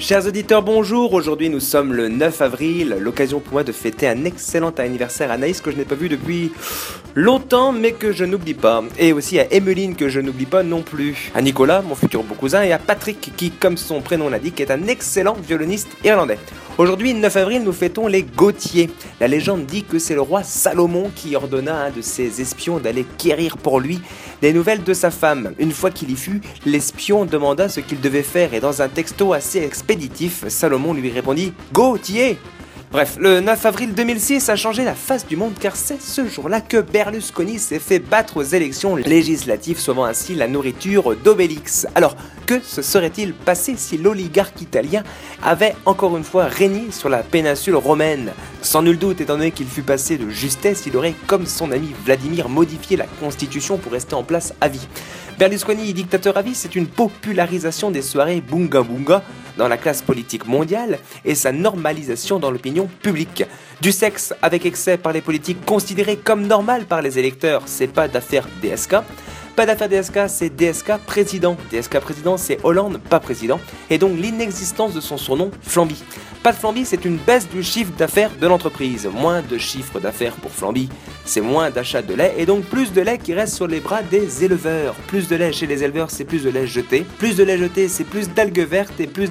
Chers auditeurs, bonjour. Aujourd'hui, nous sommes le 9 avril. L'occasion pour moi de fêter un excellent anniversaire à Naïs que je n'ai pas vu depuis longtemps, mais que je n'oublie pas. Et aussi à Emmeline que je n'oublie pas non plus. À Nicolas, mon futur beau cousin, et à Patrick qui, comme son prénom l'indique, est un excellent violoniste irlandais. Aujourd'hui, 9 avril, nous fêtons les Gauthier. La légende dit que c'est le roi Salomon qui ordonna à un de ses espions d'aller quérir pour lui des nouvelles de sa femme. Une fois qu'il y fut, l'espion demanda ce qu'il devait faire et dans un texto assez expéditif, Salomon lui répondit Gauthier Bref, le 9 avril 2006 a changé la face du monde car c'est ce jour-là que Berlusconi s'est fait battre aux élections législatives, sauvant ainsi la nourriture d'Obélix. Alors, que se serait-il passé si l'oligarque italien avait encore une fois régné sur la péninsule romaine? Sans nul doute, étant donné qu'il fut passé de justesse, il aurait, comme son ami Vladimir, modifié la constitution pour rester en place à vie. Berlusconi, dictateur à vie, c'est une popularisation des soirées bunga bunga dans la classe politique mondiale et sa normalisation dans l'opinion publique. Du sexe avec excès par les politiques considéré comme normal par les électeurs, c'est pas d'affaire DSK. Pas d'affaire DSK, c'est DSK président. DSK président, c'est Hollande, pas président. Et donc l'inexistence de son surnom, Flamby. Pas de Flamby, c'est une baisse du chiffre d'affaires de l'entreprise. Moins de chiffre d'affaires pour Flamby, c'est moins d'achat de lait et donc plus de lait qui reste sur les bras des éleveurs. Plus de lait chez les éleveurs, c'est plus de lait jeté. Plus de lait jeté, c'est plus d'algues vertes et plus d'algues